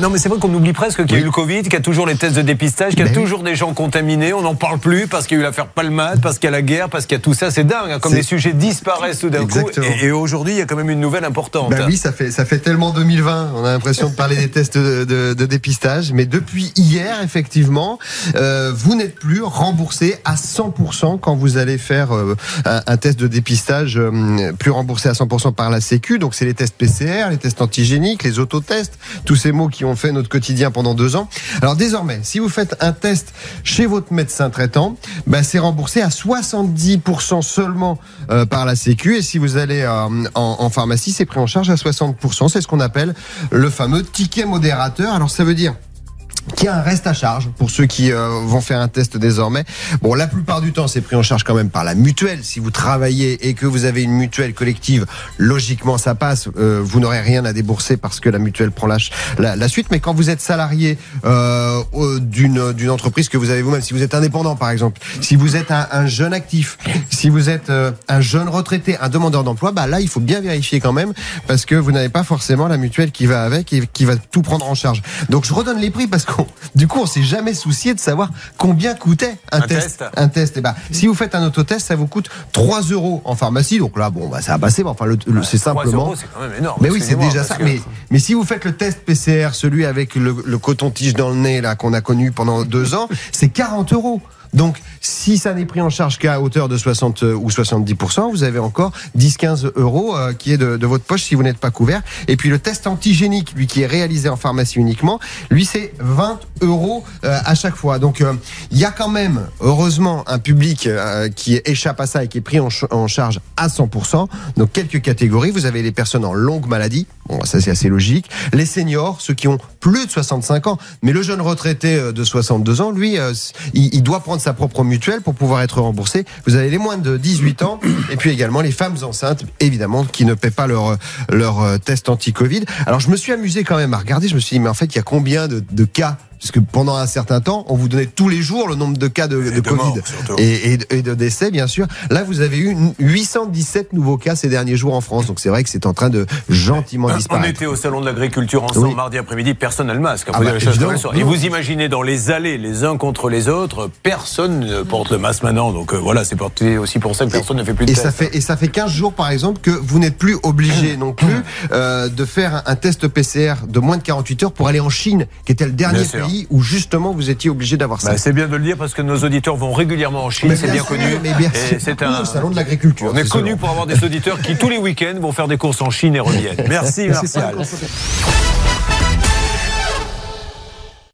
non, mais c'est vrai qu'on oublie presque qu'il y a eu le Covid, qu'il y a toujours les tests de dépistage, qu'il y a Ben oui. toujours des gens contaminés. On n'en parle plus parce qu'il y a eu l'affaire Palmade, parce qu'il y a la guerre, parce qu'il y a tout ça. C'est dingue, hein, comme les sujets disparaissent tout d'un coup. Et, et aujourd'hui, il y a quand même une nouvelle importante. Ben oui, ça fait, ça fait tellement 2020. On a l'impression de parler des tests de, de- de dépistage. Mais depuis hier, effectivement, euh, vous n'êtes plus remboursé à 100% quand vous allez faire euh, un, un test de dépistage, euh, plus remboursé à 100% par la Sécu. Donc, c'est les tests PCR, les tests antigéniques, les autotests, tous ces mots qui ont fait notre quotidien pendant deux ans. Alors, désormais, si vous faites un test chez votre médecin traitant, ben, c'est remboursé à 70% seulement euh, par la Sécu. Et si vous allez euh, en pharmacie, c'est pris en charge à 60%. C'est ce qu'on appelle le fameux ticket modérateur. Alors ça veut dire qu'il y a un reste à charge pour ceux qui euh, vont faire un test désormais. Bon, la plupart du temps, c'est pris en charge quand même par la mutuelle. Si vous travaillez et que vous avez une mutuelle collective, logiquement, ça passe. Euh, vous n'aurez rien à débourser parce que la mutuelle prend la, la, suite. Mais quand vous êtes salarié euh, d'une entreprise que vous avez vous-même, si vous êtes indépendant par exemple, si vous êtes un, un jeune actif, si vous êtes un jeune retraité, un demandeur d'emploi, bah là, il faut bien vérifier quand même parce que vous n'avez pas forcément la mutuelle qui va avec et qui va tout prendre en charge. Donc je redonne les prix parce du coup, on s'est jamais soucié de savoir combien coûtait un, Un test. test. Un test. Et ben, si vous faites un autotest, ça vous coûte 3 euros en pharmacie. Donc là, bon, bah, ça va passer. mais Enfin, le, le- c'est 3 simplement. euros, c'est quand même énorme. Mais oui, c'est déjà ça. que- Mais, mais si vous faites le test PCR, celui avec le, le coton-tige dans le nez, là, qu'on a connu pendant deux ans, c'est 40 euros. Donc, si ça n'est pris en charge qu'à hauteur de 60 ou 70%, vous avez encore 10-15 euros euh, qui est de, votre poche si vous n'êtes pas couvert. Et puis le test antigénique, lui qui est réalisé en pharmacie uniquement, lui c'est 20 euros euh, à chaque fois. Donc, euh, il y a quand même, heureusement, un public euh, qui échappe à ça et qui est pris en, ch- en charge à 100%. Donc, quelques catégories. Vous avez les personnes en longue maladie. Bon, ça c'est assez logique. Les seniors, ceux qui ont plus de 65 ans. Mais le jeune retraité euh, de 62 ans, lui, euh, il doit prendre sa propre mutuelle pour pouvoir être remboursé. Vous avez les moins de 18 ans et puis également les femmes enceintes, évidemment, qui ne paient pas leur, leur euh, test anti-Covid. Alors je me suis amusé quand même à regarder. Je me suis dit, mais en fait, il y a combien de, de cas parce que pendant un certain temps, on vous donnait tous les jours le nombre de cas de, de de morts, Covid surtout. et, et de- et de décès, bien sûr. Là, vous avez eu 817 nouveaux cas ces derniers jours en France. Donc c'est vrai que c'est en train de gentiment On disparaître. était au salon de l'agriculture ensemble Oui. mardi après-midi, personne n'a le masque. Ah bah. Et vous imaginez dans les allées, les uns contre les autres, personne ne porte le masque maintenant. Donc euh, voilà, c'est aussi pour ça que personne ne fait plus de Et test. ça fait et ça fait 15 jours par exemple que vous n'êtes plus obligé non plus euh, de faire un, test PCR de moins de 48 heures pour aller en Chine, qui était le dernier sûr. Pays où justement vous étiez obligé d'avoir ça. Bah, c'est bien de le dire parce que nos auditeurs vont régulièrement en Chine, c'est bien connu. C'est un. salon de l'agriculture. On est connu pour avoir des auditeurs qui tous les week-ends vont faire des courses en Chine et reviennent. Merci Martial.